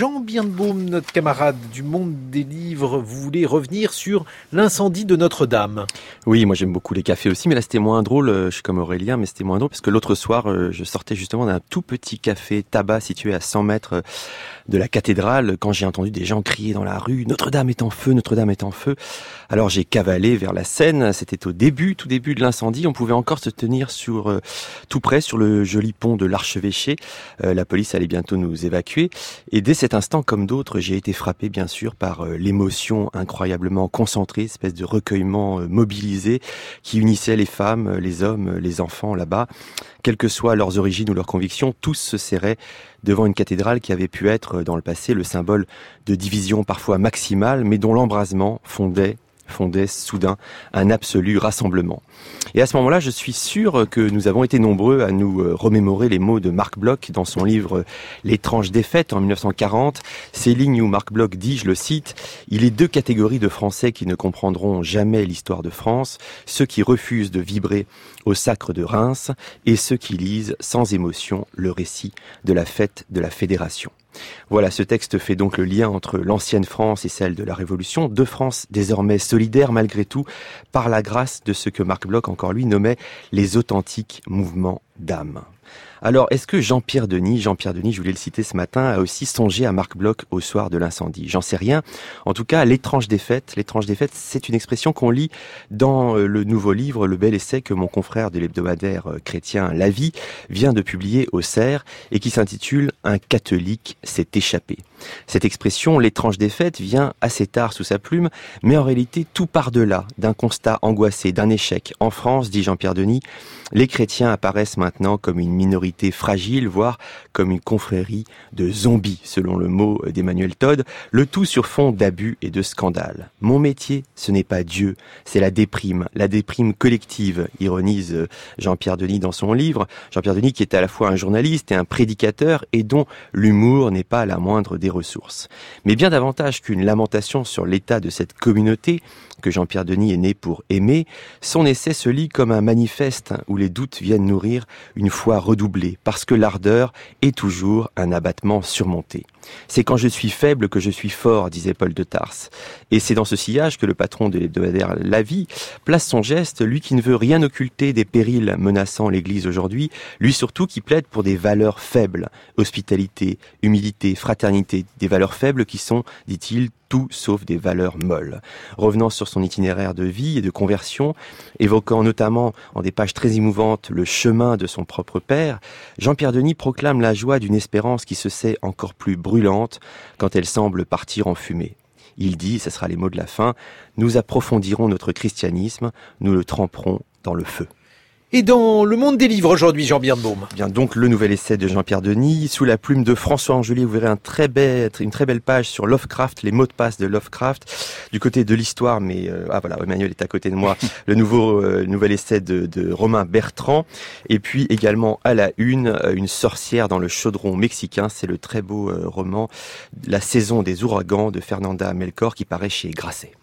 Jean Birnbaum, notre camarade du monde des livres, vous voulez revenir sur l'incendie de Notre-Dame. Oui, moi j'aime beaucoup les cafés aussi, mais là c'était moins drôle, euh, je suis comme Aurélien, mais c'était moins drôle parce que l'autre soir, euh, je sortais justement d'un tout petit café tabac situé à 100 mètres de la cathédrale quand j'ai entendu des gens crier dans la rue Notre-Dame est en feu, Notre-Dame est en feu. Alors j'ai cavalé vers la Seine, c'était au début, tout début de l'incendie, on pouvait encore se tenir sur euh, tout près sur le joli pont de l'archevêché. Euh, la police allait bientôt nous évacuer et dès instant comme d'autres, j'ai été frappé bien sûr par euh, l'émotion incroyablement concentrée, espèce de recueillement mobilisé qui unissait les femmes, les hommes, les enfants là-bas, quelles que soient leurs origines ou leurs convictions, tous se serraient devant une cathédrale qui avait pu être dans le passé le symbole de division parfois maximale, mais dont l'embrasement fondait fondait soudain un absolu rassemblement. Et à ce moment-là, je suis sûr que nous avons été nombreux à nous euh, remémorer les mots de Marc Bloch dans son livre L'étrange défaite en 1940. Ces lignes où Marc Bloch dit, je le cite, Il est deux catégories de Français qui ne comprendront jamais l'histoire de France, ceux qui refusent de vibrer au sacre de Reims et ceux qui lisent sans émotion le récit de la fête de la Fédération. Voilà, ce texte fait donc le lien entre l'ancienne France et celle de la Révolution, deux France désormais solidaires malgré tout par la grâce de ce que Marc Bloch encore lui nommait les authentiques mouvements d'âme. Alors, est-ce que Jean-Pierre Denis, Jean-Pierre Denis, je voulais le citer ce matin, a aussi songé à Marc Bloch au soir de l'incendie? J'en sais rien. En tout cas, l'étrange défaite, l'étrange défaite, c'est une expression qu'on lit dans euh, le nouveau livre, le bel essai que mon confrère de l'hebdomadaire euh, chrétien La Vie vient de publier au CERF et qui s'intitule Un catholique s'est échappé. Cette expression, l'étrange défaite, vient assez tard sous sa plume, mais en réalité tout part de là, d'un constat angoissé, d'un échec. En France, dit Jean-Pierre Denis, les chrétiens apparaissent comme une minorité fragile, voire comme une confrérie de zombies, selon le mot d'Emmanuel Todd, le tout sur fond d'abus et de scandales. Mon métier, ce n'est pas Dieu, c'est la déprime, la déprime collective, ironise Jean-Pierre Denis dans son livre. Jean-Pierre Denis qui est à la fois un journaliste et un prédicateur et dont l'humour n'est pas la moindre des ressources. Mais bien davantage qu'une lamentation sur l'état de cette communauté, que Jean-Pierre Denis est né pour aimer, son essai se lit comme un manifeste où les doutes viennent nourrir une foi redoublée, parce que l'ardeur est toujours un abattement surmonté. C'est quand je suis faible que je suis fort, disait Paul de Tarse. Et c'est dans ce sillage que le patron de l'hebdomadaire La Vie place son geste, lui qui ne veut rien occulter des périls menaçant l'Église aujourd'hui, lui surtout qui plaide pour des valeurs faibles, hospitalité, humilité, fraternité, des valeurs faibles qui sont, dit-il, tout sauf des valeurs molles. Revenant sur son itinéraire de vie et de conversion, évoquant notamment en des pages très émouvantes le chemin de son propre père, Jean-Pierre Denis proclame la joie d'une espérance qui se sait encore plus brûlante quand elle semble partir en fumée. Il dit, ce sera les mots de la fin, nous approfondirons notre christianisme, nous le tremperons dans le feu. Et dans le monde des livres aujourd'hui, Jean Birnbaum Bien donc le nouvel essai de Jean-Pierre Denis, sous la plume de François Angelier, vous verrez un très belle, une très belle page sur Lovecraft, les mots de passe de Lovecraft, du côté de l'histoire, mais euh, ah voilà, Emmanuel est à côté de moi, le nouveau euh, nouvel essai de, de, Romain Bertrand, et puis également à la une, euh, une sorcière dans le chaudron mexicain, c'est le très beau roman La saison des ouragans de Fernanda Melchor qui paraît chez Grasset.